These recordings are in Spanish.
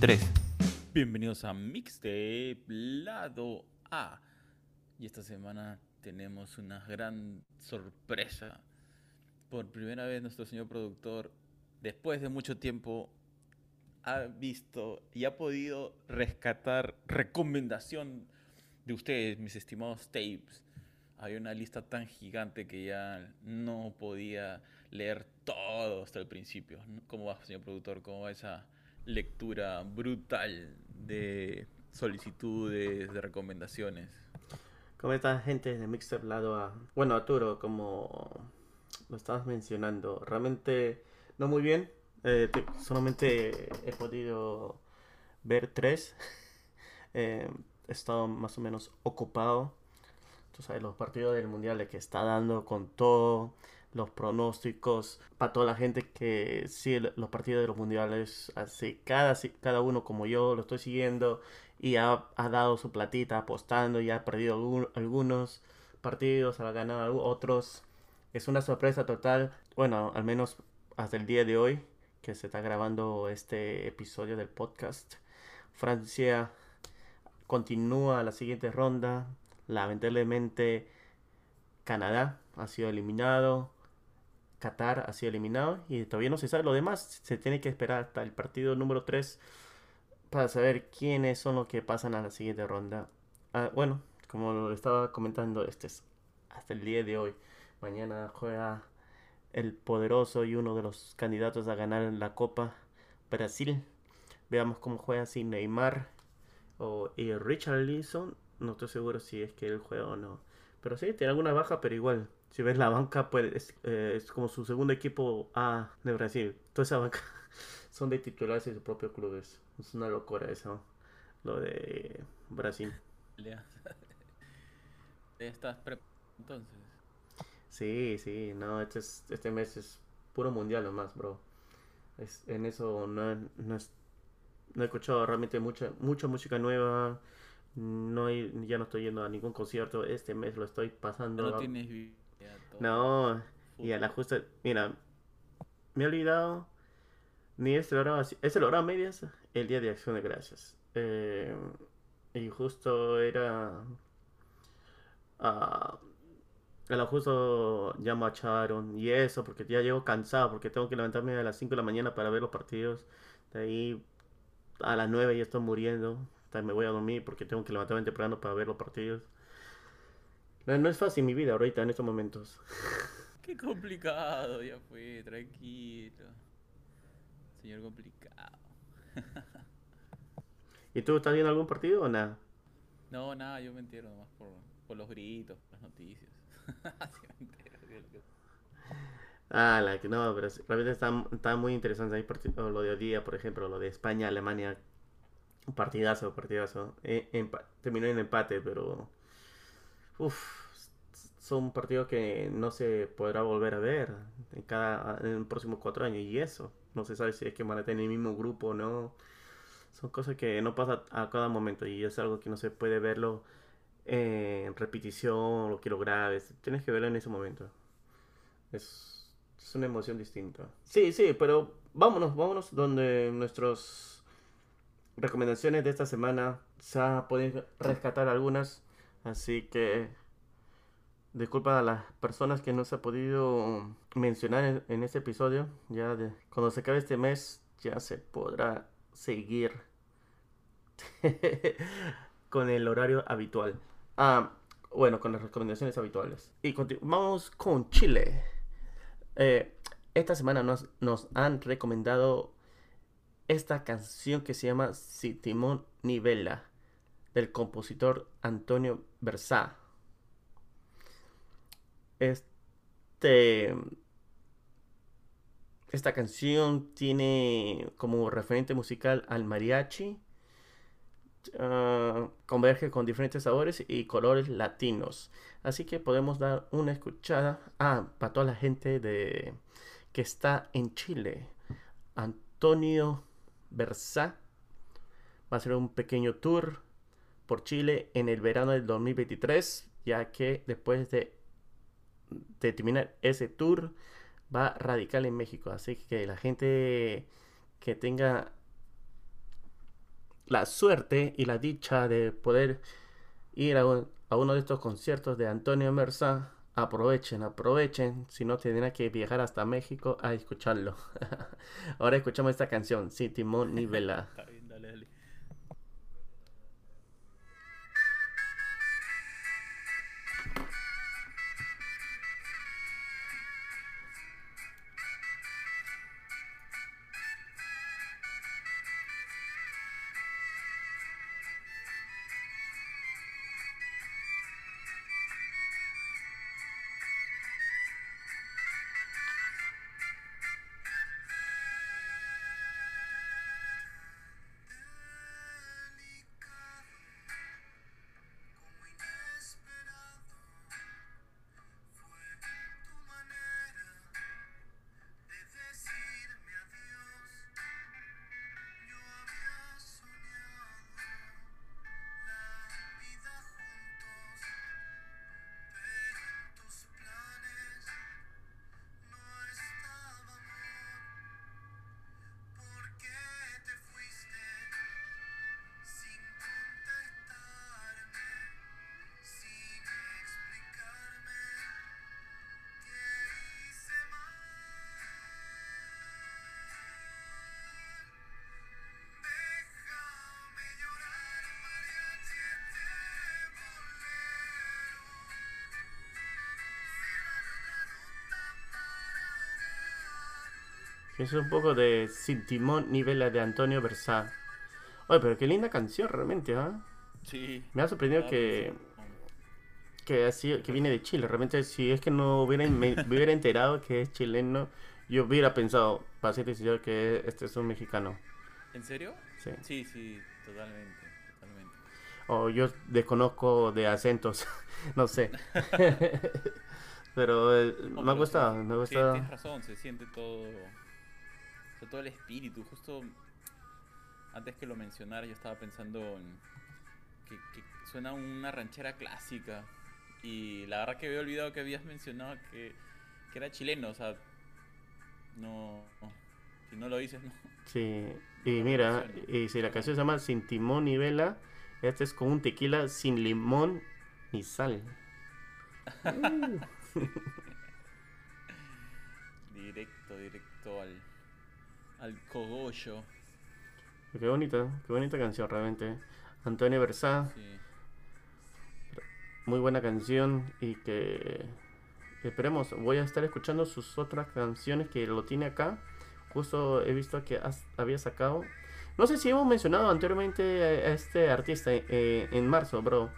3. Bienvenidos a Mixtape Lado A. Y esta semana tenemos una gran sorpresa. Por primera vez nuestro señor productor, después de mucho tiempo, ha visto y ha podido rescatar recomendación de ustedes, mis estimados tapes. Hay una lista tan gigante que ya no podía leer todo hasta el principio. ¿Cómo va, señor productor? ¿Cómo va esa lectura brutal de solicitudes, de recomendaciones? ¿Cómo está gente de Mixer lado a... Bueno, Arturo, como lo estabas mencionando, realmente no muy bien. Eh, solamente he podido ver tres. Eh, he estado más o menos ocupado. Tú sabes, los partidos del Mundial que está dando con todo los pronósticos, para toda la gente que sigue los partidos de los mundiales, así cada, cada uno como yo lo estoy siguiendo y ha, dado su platita apostando y ha perdido algunos partidos, ha ganado otros. Es una sorpresa total, bueno, al menos hasta el día de hoy que se está grabando este episodio del podcast. Francia continúa la siguiente ronda. Lamentablemente Canadá ha sido eliminado. Qatar ha sido eliminado y todavía no se sabe lo demás. Se tiene que esperar hasta el partido número 3 para saber quiénes son los que pasan a la siguiente ronda. Ah, bueno, como lo estaba comentando, este es hasta el día de hoy. Mañana juega el poderoso y uno de los candidatos a ganar la Copa Brasil. Veamos cómo juega sin Neymar o y Richard Leeson. No estoy seguro si es que él juega o no. Pero sí, tiene alguna baja, pero igual si ves la banca, pues eh, es, como su segundo equipo A de Brasil. Toda esa banca son de titulares de sus propios clubes. Es una locura eso, lo de Brasil. ¿Estás preparado entonces? Sí, sí, no, este, este mes es puro mundial nomás, bro. Es, en eso no, no, no he escuchado realmente mucha, mucha música nueva. No ya no estoy yendo a ningún concierto. Este mes lo estoy pasando. No tienes no, y a la justa, mira, me he olvidado ni es el hora medias, el día de acción de gracias. Eh, y justo era, a la justo ya marcharon y eso, porque ya llego cansado, porque tengo que levantarme a las 5 de la mañana para ver los partidos. De ahí a las 9 ya estoy muriendo. me voy a dormir porque tengo que levantarme temprano para ver los partidos. No, es fácil mi vida ahorita en estos momentos. Qué complicado, ya fue, tranquilo. Señor complicado. ¿Y tú estás viendo algún partido o nada? No, nada, yo me entero nomás por, por los gritos, por las noticias. Así me entero. Ah, la que no, pero realmente está, está muy interesante ahí lo de hoy día, por ejemplo, lo de España, Alemania, partidazo, partidazo. Eh, terminó en empate, pero Uf, son partidos que no se podrá volver a ver en cada en los próximos cuatro años y eso no se sabe si es que van a tener el mismo grupo o no. Son cosas que no pasan a cada momento y es algo que no se puede verlo en repetición o que lo grabes tienes que verlo en ese momento. Es, es una emoción distinta. Sí sí pero vámonos vámonos donde nuestras recomendaciones de esta semana. Se pueden rescatar algunas Así que disculpa a las personas que no se ha podido mencionar en, este episodio. Ya de, cuando se acabe este mes ya se podrá seguir con el horario habitual. Ah, bueno, con las recomendaciones habituales. Y continuamos con Chile. Eh, esta semana nos, nos han recomendado esta canción que se llama Si Timón Nivela del compositor Antonio Versá. Este, esta canción tiene como referente musical al mariachi. Ah, converge con diferentes sabores y colores latinos. Así que podemos dar una escuchada ah, para toda la gente de, que está en Chile. Antonio Versá va a hacer un pequeño tour por Chile en el verano del 2023, ya que después de, terminar ese tour va radical en México. Así que la gente que tenga la suerte y la dicha de poder ir a, uno de estos conciertos de Antonio Mersa, aprovechen, aprovechen, si no tendrán que viajar hasta México a escucharlo. Ahora escuchamos esta canción, Sin Timón ni Vela. Es un poco de Sin Timón ni Vela de Antonio Versá. Oye, pero qué linda canción realmente, ¿ah? Sí. Me ha sorprendido que que así que viene de Chile. Realmente si es que no hubiera, me, hubiera enterado que es chileno, yo hubiera pensado, para ser sincero, que este es un mexicano. ¿En serio? Sí. Sí, sí, totalmente, totalmente. O yo desconozco de acentos, no sé. Pero eh, me ha gustado, me ha gustado. tienes razón, se siente todo todo el espíritu. Justo antes que lo mencionara, yo estaba pensando en que, suena una ranchera clásica. Y la verdad que había olvidado que habías mencionado que, era chileno, o sea, no, si no lo dices, no. Sí, y mira, y si la canción se llama Sin timón ni vela, este es con un tequila sin limón ni sal. directo, directo al, al cogollo. Qué bonita, qué bonita canción realmente. Antonio Versá. Muy buena canción y que esperemos, voy a estar escuchando sus otras canciones que lo tiene acá. Justo he visto que había sacado. No sé si hemos mencionado anteriormente a, este artista eh, en marzo, bro.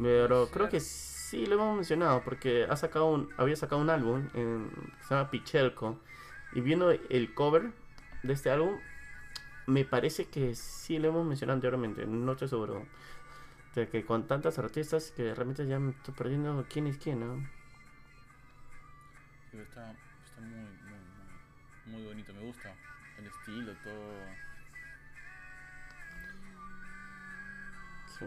Pero creo que sí lo hemos mencionado porque ha sacado un, había sacado un álbum en, se llama Pichelco. Y viendo el cover de este álbum, me parece que sí lo hemos mencionado anteriormente, no estoy seguro. De que con tantas artistas que realmente ya me estoy perdiendo quién es quién, ¿no? está, está muy, muy, muy, muy bonito, me gusta el estilo, todo. Sí.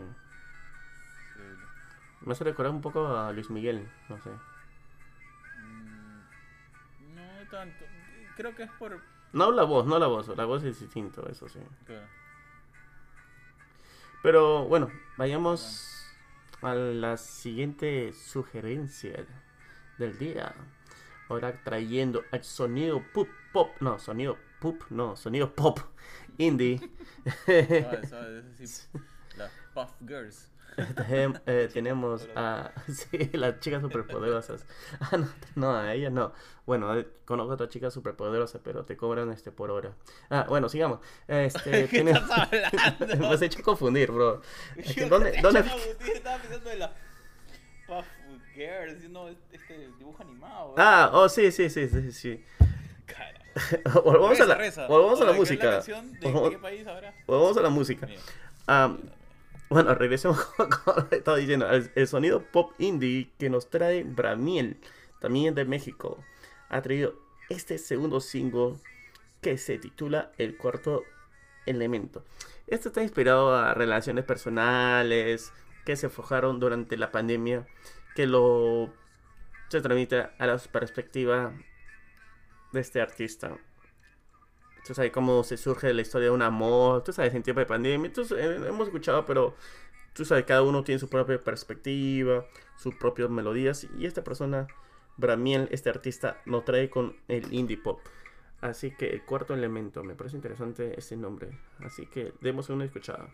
Me hace recordar un poco a Luis Miguel, no sé. Mm, no tanto creo que es por... No la voz, no la voz, la voz es distinto, eso sí. Pero bueno, vayamos a la siguiente sugerencia del día. Ahora trayendo el sonido pop, pop, no, sonido pop, no, sonido pop indie. las Puff Girls. Eh, tenemos a sí, las chicas superpoderosas. Ah, no, no, a ellas no. Bueno, eh, conozco a otras chicas superpoderosas, pero te cobran este por hora. Ah, bueno, sigamos. Este, ¿Qué estás hablando? Me has hecho confundir, bro. ¿Dónde, ¿dónde... Estaba pensando en la Puff Girls, no, este dibujo animado. Ah, oh, sí, sí, sí, sí, sí. volvamos a la, volvamos a la música. ¿De, qué país ahora? Volvamos a la música. Um, bueno, regresemos como estaba diciendo, el, sonido pop indie que nos trae Bramiel, también de México, ha traído este segundo single que se titula El cuarto elemento. Este está inspirado a relaciones personales que se forjaron durante la pandemia, que lo se transmite a la perspectiva de este artista. Tú sabes cómo se surge la historia de un amor, tú sabes, en tiempo de pandemia, entonces hemos escuchado, pero tú sabes, cada uno tiene su propia perspectiva, sus propias melodías, y esta persona, Bramiel, este artista, lo trae con el indie pop. Así que el cuarto elemento, me parece interesante este nombre, así que demos una escuchada.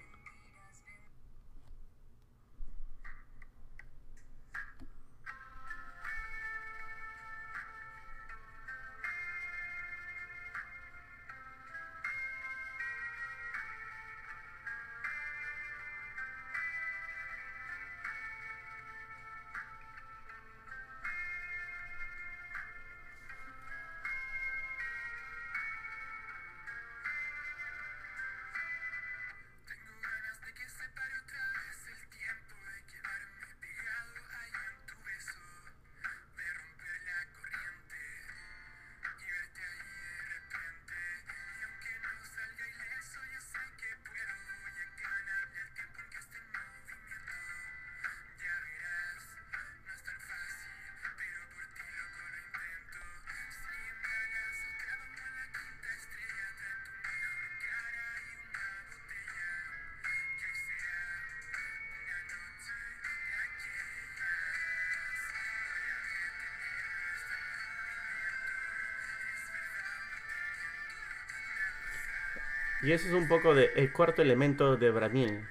Y ese es un poco de el cuarto elemento de Bramil.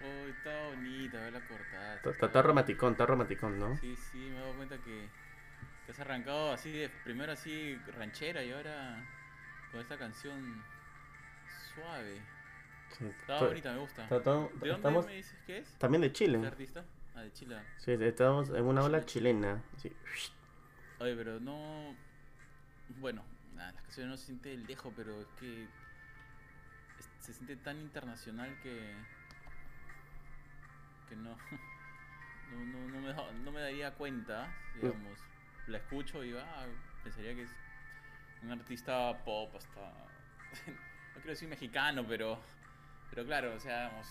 Oh, está bonita, la cortada. Está, está romanticón, está romanticón, ¿no? Sí, sí, me he dado cuenta que, que has arrancado así de primero así ranchera y ahora con esta canción suave. Sí, Está bonita, me gusta. está ¿De dónde estamos me dices que es? también de ¿Qué Chile. artista? Ah, de Chile. Sí, estamos en una ola chilena. Sí. Oye, pero no. Bueno, nada, las canciones no se siente lejos, pero es que. es- se siente tan internacional que. que no. No, no, no me, no me daría cuenta, digamos. La escucho y ah, pensaría que es un artista pop hasta. no quiero decir mexicano, pero. Pero claro, o sea, digamos.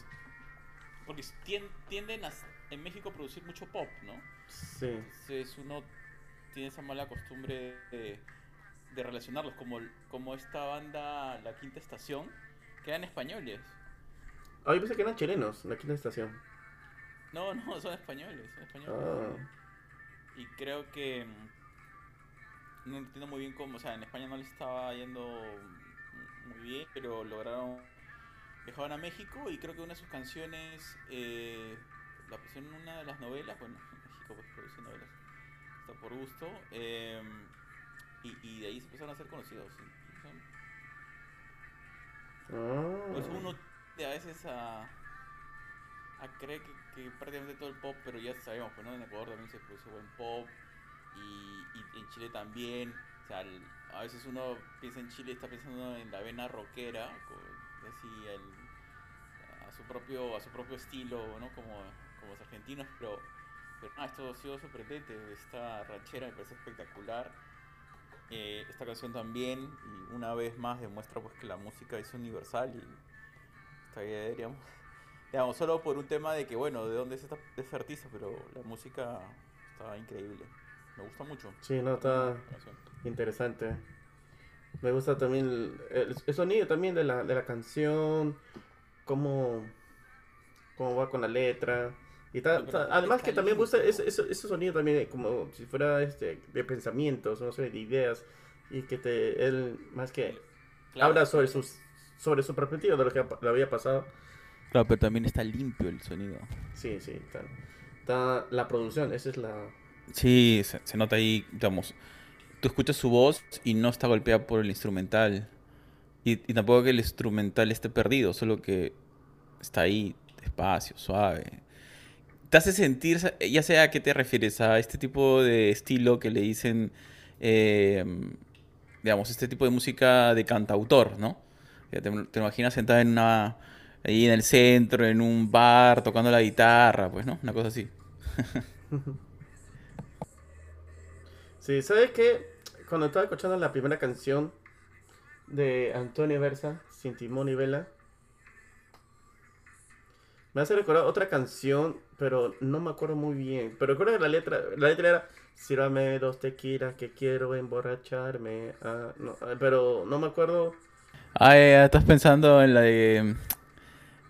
Porque tien- tienden a, en México a producir mucho pop, ¿no? Sí. Entonces uno tiene esa mala costumbre de, de relacionarlos como, como esta banda La Quinta Estación, que eran españoles. Ah, yo pensé que eran chilenos, la quinta estación. No, no, son españoles, son españoles. Ah. Y creo que mm, no entiendo muy bien cómo, o sea, en España no les estaba yendo muy bien, pero lograron viajaban a México y creo que una de sus canciones eh, la pusieron en una de las novelas, bueno, en México pues produce novelas, está por gusto, eh, y, y de ahí se empezaron a ser conocidos. Ah. Pues uno de a veces a, a creer que, que prácticamente todo el pop, pero ya sabemos, pues ¿no? en Ecuador también se produce buen pop y, y en Chile también. O sea, el- a veces uno piensa en Chile está pensando en la vena rockera, con- así el- a su propio a su propio estilo, ¿no? Como, como los argentinos, pero, pero ah, esto ha sido sorprendente. Esta ranchera me parece espectacular. Eh, esta canción también, y una vez más demuestra pues que la música es universal y está bien, deberíamos, digamos, solo por un tema de que, bueno, de dónde es esta, este artista, pero la música está increíble. Me gusta mucho. Sí, no, está interesante. Me gusta también el, el- el sonido también de la, de la canción, cómo, cómo va con la letra. Y ta- ta- además que también me gusta ese, ese, ese sonido también como si fuera este de pensamientos, no sé, de ideas. Y que te, él más que Claro, habla sobre sus sobre su perspectiva de lo que le había pasado. claro, pero también está limpio el sonido. Sí, sí, está, está la producción, esa es la... Sí, se, se nota ahí, digamos, tú escuchas su voz y no está golpeada por el instrumental. Y, y tampoco que el instrumental esté perdido, solo que está ahí, despacio, suave. Te hace sentir, sa- ya sea a qué te refieres, a este tipo de estilo que le dicen, eh, digamos, este tipo de música de cantautor, ¿no? Te imaginas sentada en una, ahí en el centro, en un bar, tocando la guitarra, pues, ¿no? Una cosa así. Sí, ¿sabes qué? Cuando estaba escuchando la primera canción de Antonio Versa, Sin Timón y Vela, Me hace recordar otra canción, pero no me acuerdo muy bien. Pero recuerdo que la letra, la letra era Sírvame dos tequilas que quiero emborracharme. Ah, no, ah, pero no me acuerdo. Ah, estás pensando en la de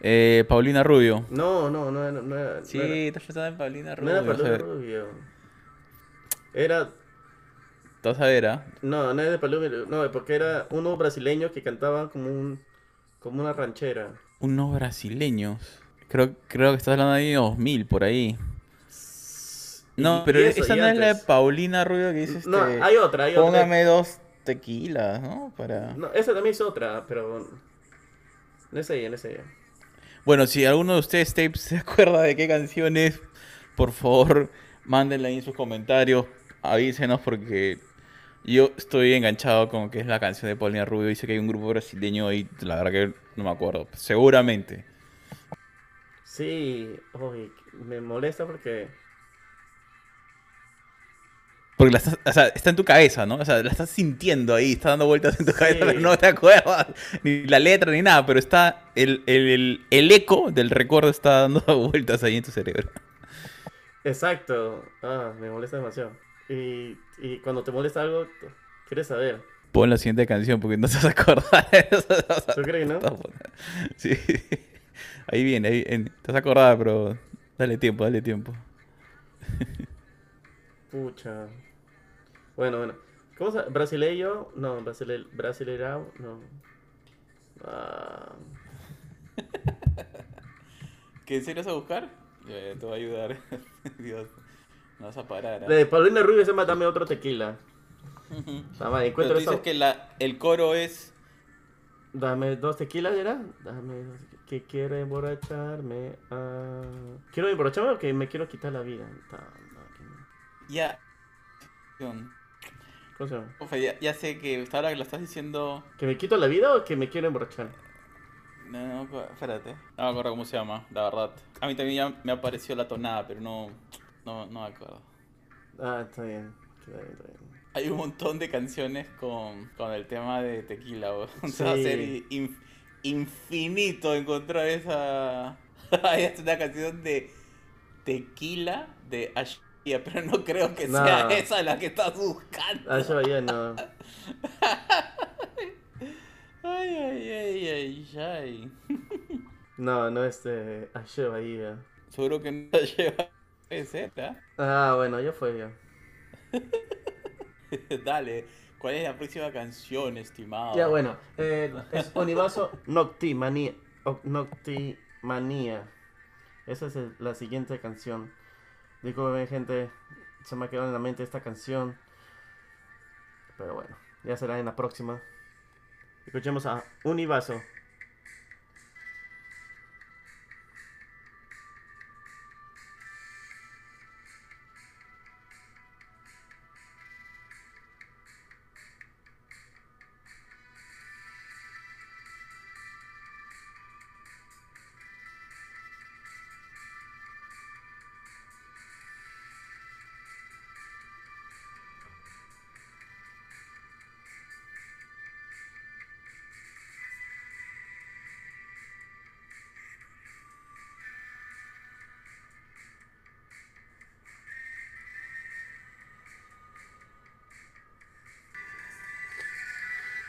eh, Paulina Rubio. No, no, no, no, no era. Sí, no era, estás pensando en Paulina no Rubio. era vas a Paulina. Rubio. Era. Te vas a ver, ¿ah? No, no es de Paulina No, porque era uno brasileño que cantaba como un. Como una ranchera. Unos brasileños. Creo, creo que estás hablando de 2000, por ahí. No, pero eso, esa no es la de. Paulina Rubio que dice este... No, hay otra, hay otra. Póngame dos tequilas, ¿no? Para... No, esa también es otra, pero. No es ella, no es ella. Bueno, si alguno de ustedes tapes se acuerda de qué canción es, por favor, mándenla ahí en sus comentarios, avísenos porque yo estoy enganchado con que es la canción de Paulina Rubio. Dice que hay un grupo brasileño y la verdad que no me acuerdo. Seguramente. Sí, uy, me molesta porque. Porque la estás- o sea, está en tu cabeza, ¿no? O sea, la estás sintiendo ahí, está dando vueltas en tu Sí. cabeza, pero no te acuerdas ni la letra ni nada, pero está el, el, el, el eco del recuerdo está dando vueltas ahí en tu cerebro. Exacto. Ah, me molesta demasiado. Y, y cuando te molesta algo, quieres saber. Pon la siguiente canción porque no te vas a acordar de eso. ¿Tú crees, no? Sí. Ahí viene, ahí viene. Te vas a acordar, pero dale tiempo, dale tiempo. Pucha. Bueno, bueno. ¿Cómo se ¿Brasileiro? No, brasile... brasileirao, no. Ah, ¿Qué en serio vas a buscar? Ya, te voy a ayudar. Dios, no vas a parar. ¿ah? La de Paulina Rubio se llama Dame otro tequila. Nada más, Pero encuentro tú esa- dices que la, el coro es... Dame dos tequilas, ¿era? Dame dos tequilas, que quiero emborracharme. ah. ¿Quiero emborracharme o que me quiero quitar la vida? Ya. ¿Cómo se llama? Ofe, ya, ya sé que ahora que lo estás diciendo... ¿Que me quito la vida o que me quiero emborrachar? No, espérate. No me acuerdo cómo se llama, la verdad. A mí también ya me apareció la tonada, pero no, no, no me acuerdo. Ah, está bien. Está bien, está bien. Hay un montón de canciones con, con el tema de tequila. Se va a ser in- infinito encontrar esa... es una canción de tequila de Ashia, pero no creo que No. sea esa la que estás buscando. Ah, yo ya no. Ay, ay, ay, ay, ay. No, no este. Yo ahí ya. Seguro que no lleva ser, ¿ah? Ah, bueno, ya fue ya. Dale, ¿cuál es la próxima canción, estimado? Ya, bueno. Eh, es Univaso Noctimanía. Noctimanía. Esa es la siguiente canción. Disculpen, gente. Se me ha quedado en la mente esta canción. Pero bueno, ya será en la próxima. Escuchemos a Univaso.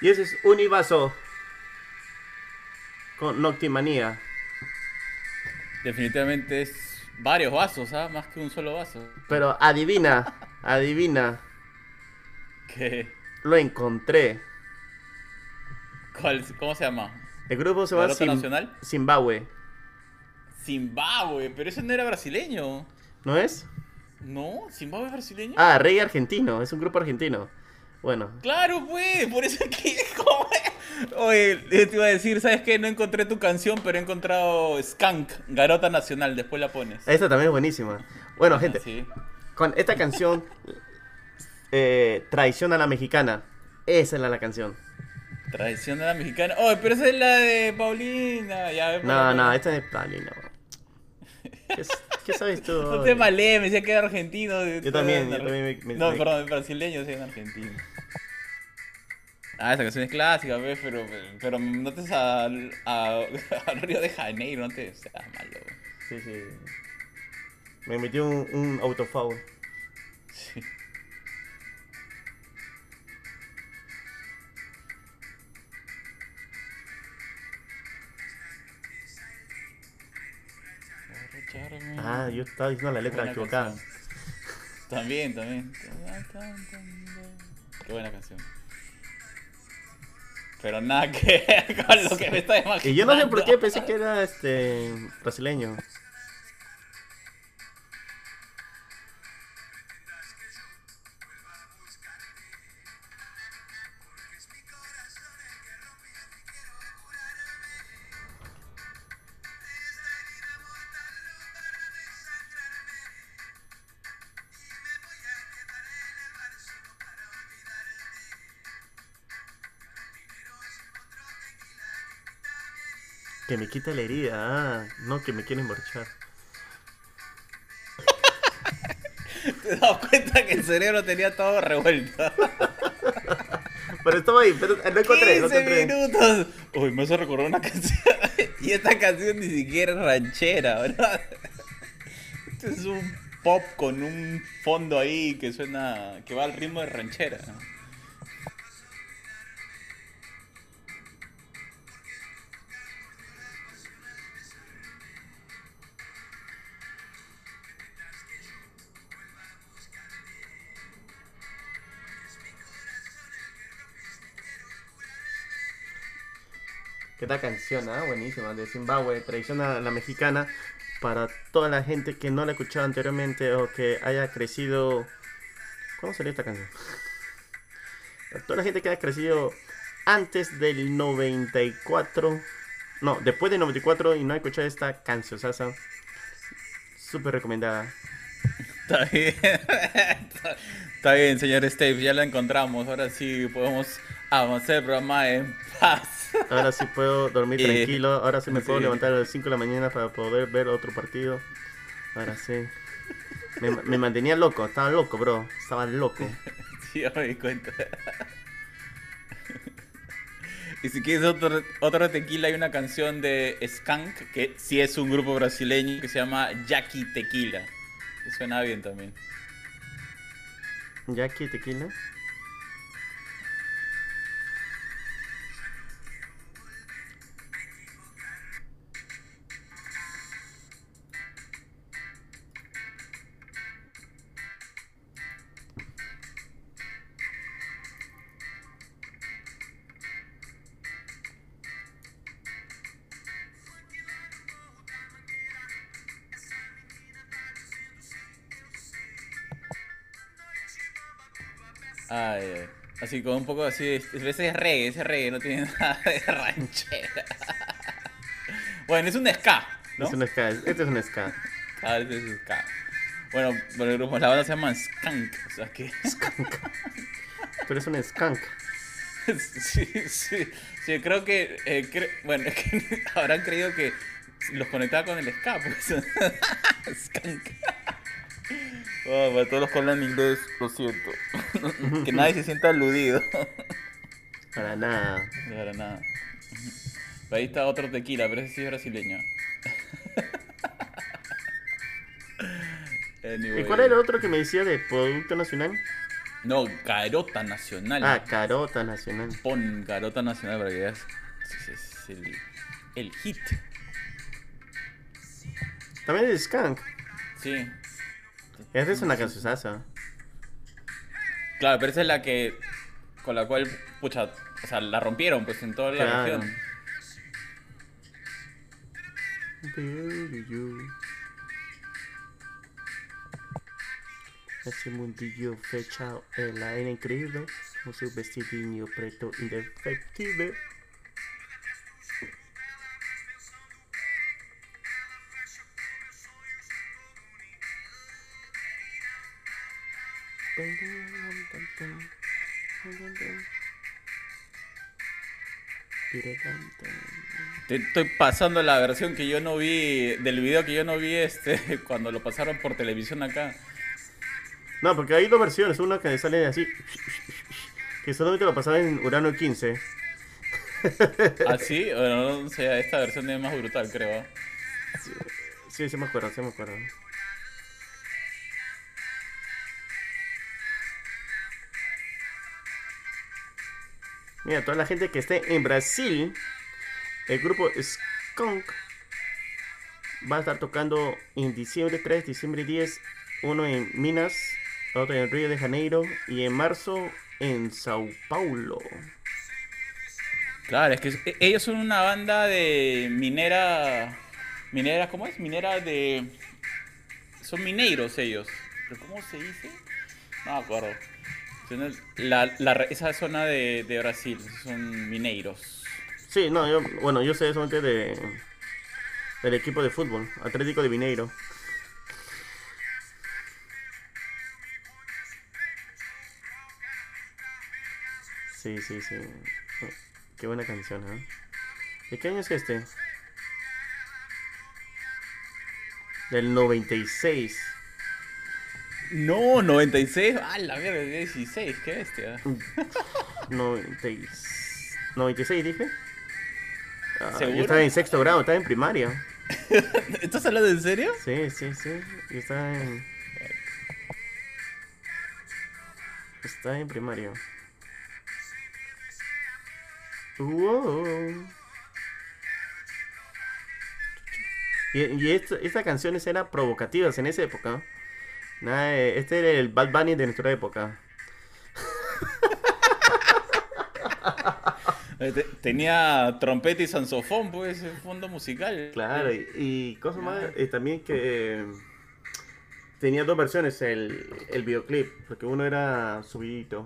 Y ese es Univaso. Con Noctimanía. Definitivamente es varios vasos, ¿ah? Más que un solo vaso. Pero adivina, adivina. ¿Qué? Lo encontré. ¿Cuál, ¿Cómo se llama? El grupo se ¿La llama Zim- Nacional? Zimbabue. Zimbabue, pero ese no era brasileño. ¿No es? ¿No? ¿Zimbabue es brasileño? Ah, Rey Argentino. Es un grupo argentino. Bueno. Claro, pues, por eso es que... ¿cómo es? Oye, te iba a decir, ¿sabes qué? No encontré tu canción, pero he encontrado Skank, Garota Nacional, después la pones. Esta también es buenísima. Bueno, gente, Sí. con esta canción, eh, Traición a la Mexicana. Esa es la, la canción. Tradición de la mexicana. Oh, pero esa es la de Paulina. Ya, No, por- no, esta es Dani, no. ¿Qué, qué sabes tú? No te malé, me decía que era argentino. Yo también, yo también me- me- No, perdón, brasileño, sí, en argentino. Ah, esa canción es clásica, ¿ves? Pero, pero no te a, a, a Río de Janeiro, no te seas malo. Sí, sí. Me metí un, un autofoul. Sí. Ah, yo estaba diciendo la letra equivocada. También, también. Qué buena canción. Pero nada que ver con lo que me está imaginando. Y yo no sé por qué pensé que era este brasileño. Que me quita la herida, ah, no que me quiere emborchar. Te das cuenta que el cerebro tenía todo revuelto. Pero estaba ahí, pero no encontré, no 15 encontré. minutos. Uy, me hace recordar una canción. y esta canción ni siquiera es ranchera, ¿verdad? Este es un pop con un fondo ahí que suena. que va al ritmo de ranchera. ¿Qué tal canción? Ah, buenísima, de Zimbabue, tradición a la mexicana. Para toda la gente que no la ha escuchado anteriormente o que haya crecido. ¿Cuándo salió esta canción? Para toda la gente que haya crecido antes del 94. No, después del 94 y no ha escuchado esta canción, Sasa. Súper recomendada. Está bien. Está bien, señor Steve, ya la encontramos. Ahora sí podemos avanzar el programa en paz. Ahora sí puedo dormir tranquilo. Ahora sí me puedo levantar a las 5 de la mañana para poder ver otro partido. Ahora sí. Me, me mantenía loco, estaba loco, bro. Estaba loco. Sí, ya me di cuenta. Y si quieres otro, otro tequila, hay una canción de Skank, que sí es un grupo brasileño que se llama Jackie Tequila. Que suena bien también. Jackie Tequila. Ay, ay. Así con un poco así, ese es reggae, ese es reggae, no tiene nada de ranchera. Bueno, es un ska, ¿no? Es un ska. Este es un ska. Ah, ese es ska. Bueno, pero el grupo, la banda se llama Skank, o sea que... Pero es un skunk. Sí, sí, sí, creo que, eh, cre- bueno, es que habrán creído que los conectaba con el ska, pues. Skank. Oh, para todos los que hablan inglés, lo siento. que nadie se sienta aludido. Para nada. Verdad, nada. Ahí está otro tequila, pero ese sí es brasileño. Anyway. ¿Y cuál era el otro que me decía de Producto Nacional? No, Garota Nacional. Ah, Carota Nacional. Pon Garota Nacional para que veas. Es el, el hit. También es skunk. Sí. Esta es una cancionaza. Claro, pero esa es la que. con la cual, pucha, o sea, la rompieron pues en toda la Claro. región. Ese mundillo fechado, ela era increíble, con su vestidinho preto indefectible. Te estoy pasando la versión que yo no vi, del video que yo no vi este, cuando lo pasaron por televisión acá. No, porque hay dos versiones, una que sale así, que solamente lo pasaba en Urano 15. ¿Ah, sí? Bueno, no sé, esta versión es más brutal, creo. Sí, sí me acuerdo, sí me acuerdo. Mira, toda la gente que esté en Brasil, el grupo Skunk va a estar tocando en diciembre 3, diciembre 10, uno en Minas, otro en Río de Janeiro y en marzo en Sao Paulo. Claro, es que e- ellos son una banda de minera. Minera, ¿cómo es? Minera de. Son mineiros ellos. ¿Pero cómo se dice? No me acuerdo. La, la, esa zona de, de Brasil, son mineiros. Sí, no, yo, bueno, yo sé solamente de del equipo de fútbol, Atlético de Mineiro. Sí, sí, sí. Qué buena canción, ¿eh? ¿De qué año es este? Del 96. No, 96. Ah, la mierda, 16, qué bestia. 96. 96 dije. Ah, ¿Seguro? yo estaba en sexto grado, estaba en primaria. ¿Estás hablando en serio? Sí, sí, sí. Yo estaba en. Estaba en primaria. Wow. Y, y esto- estas canciones eran provocativas en esa época. Nada, de- este era el Bad Bunny de nuestra época. Eh, te- Tenía trompeta y saxofón, pues, el fondo musical. Claro, y, y cosas más, eh, también que eh, tenía dos versiones el, el videoclip, porque uno era subidito.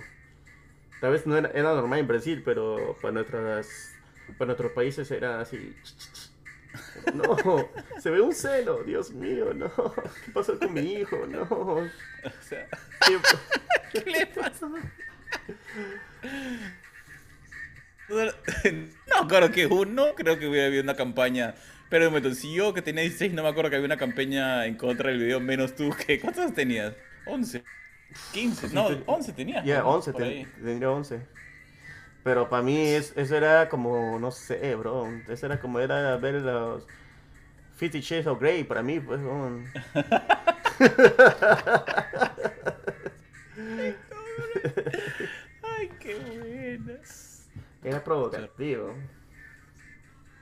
Tal vez no era, era normal en Brasil, pero para nuestras para nuestros países era así. No, se ve un celo, Dios mío, no. ¿Qué pasó con mi hijo? No. O sea, ¿Qué- ¿qué le pasa? No, claro que uno, creo que hubiera habido una campaña. Pero de momento, si yo que tenía 16 no me acuerdo que había una campaña en contra del video, menos tú, ¿qué? ¿Cuántos tenías? 11. 15, no, 11 tenías. Ya, ¿no? 11, Por ten- tendría 11. Pero para mí es- eso era como, no sé, bro. Eso era como era ver los Fifty Shades of Grey para mí, pues. un- Ay, qué buenas. Era provocativo.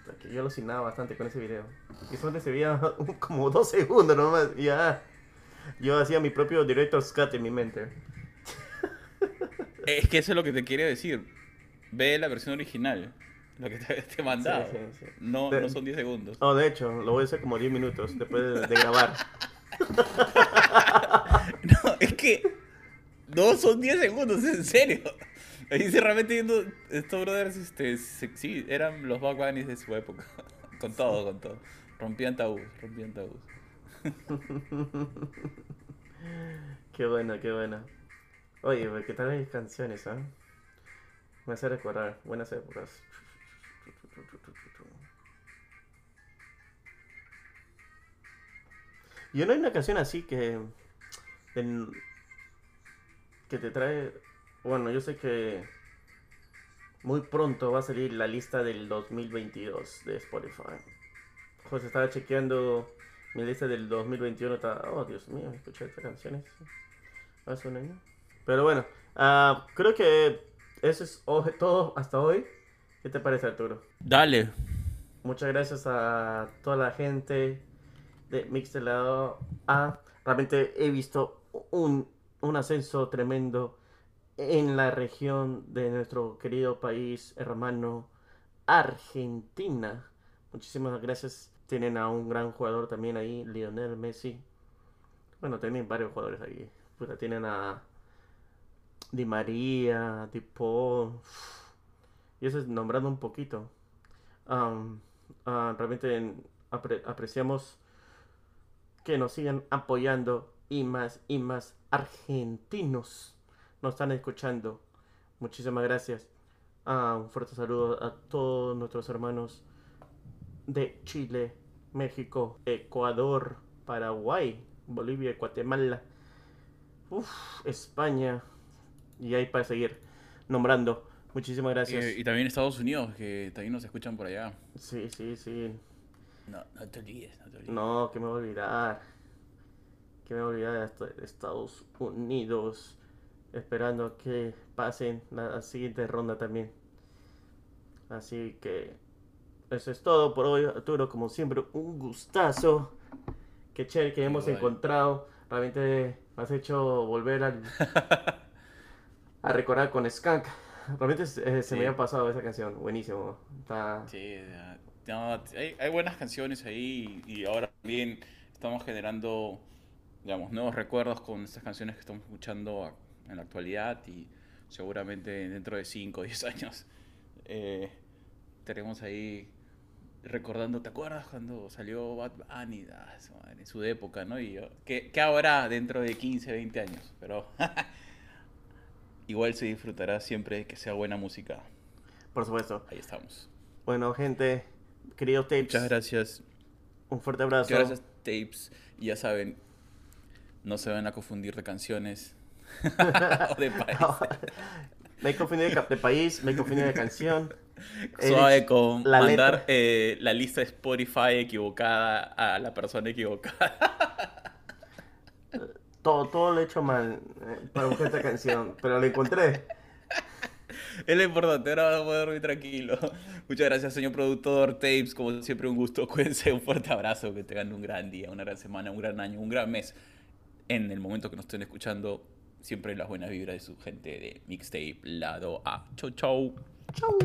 Porque yo alucinaba bastante con ese video. Y solamente se veía como dos segundos nomás. Y ya. Yo hacía mi propio director's cut en mi mente. Es que eso es lo que te quiero decir. Ve la versión original. Lo que te, te. Sí, sí, sí. No, De- no son 10 segundos. Oh, de hecho, lo voy a hacer como 10 minutos después de, de grabar. No, es que no son 10 segundos, en serio. Ahí sí, realmente viendo estos brothers, este, se- sí, eran los Bad Bunnies de su época. Con todo, con todo. Rompían tabús, rompían tabús. Qué buena, qué buena. Oye, ¿qué tal las canciones, ah? Me hace recordar buenas épocas. Yo no hay una canción así que. que te trae. Bueno, yo sé que. Muy pronto va a salir la lista del 2022 de Spotify. José estaba chequeando mi lista del 2021. Estaba, oh, Dios mío, escuché estas canciones hace un año. Pero bueno, ah, creo que eso es todo hasta hoy. ¿Qué te parece, Arturo? Dale. Muchas gracias a toda la gente de Mixtelado A. Realmente he visto un, un ascenso tremendo en la región de nuestro querido país hermano Argentina. Muchísimas gracias. Tienen a un gran jugador también ahí, Lionel Messi. Bueno, tienen varios jugadores ahí. Puta, tienen a Di María, Di Paul. Y eso es nombrando un poquito. Ah, realmente en- apre- apreciamos que nos sigan apoyando y más y más argentinos nos están escuchando. Muchísimas gracias. Ah, un fuerte saludo a todos nuestros hermanos de Chile, México, Ecuador, Paraguay, Bolivia, Guatemala, España y ahí para seguir nombrando. Muchísimas gracias. Eh, y también Estados Unidos, que también nos escuchan por allá. Sí, sí, sí. No, no te olvides, no te olvides. No, que me voy a olvidar. Que me voy a olvidar de Estados Unidos. Esperando que pasen la siguiente ronda también. Así que eso es todo por hoy, Arturo. Como siempre, un gustazo. Qué chévere que hemos encontrado. Realmente me has hecho volver al, a recordar con Skank. Realmente eh, se me había pasado esa canción. Buenísimo. Sí, hay, buenas canciones ahí y ahora también estamos generando digamos, nuevos recuerdos con estas canciones que estamos escuchando en la actualidad y seguramente dentro de 5 o 10 años eh, tenemos ahí recordando, ¿te acuerdas cuando salió Bad Bunny ah, en su época, ¿no? Y ¿qué, ¿qué, habrá dentro de 15, 20 años? Pero igual se disfrutará siempre que sea buena música. Por supuesto. Ahí estamos. Bueno, gente, queridos tapes. Muchas gracias. Un fuerte abrazo. Muchas gracias, tapes. Y ya saben, no se van a confundir de canciones o de país. me he confundido de, país, me he confundido de canción. Suave con la mandar eh, la lista de Spotify equivocada a la persona equivocada. Todo, todo lo he hecho mal eh, para buscar esta canción, pero la encontré. Es lo importante, ahora vamos a poder dormir tranquilo. Muchas gracias, señor productor. Tapes, como siempre, un gusto. Cuídense, un fuerte abrazo. Que tengan un gran día, una gran semana, un gran año, un gran mes. En el momento que nos estén escuchando, siempre las buenas vibras de su gente de Mixtape Lado A. Chau, chau. Chau.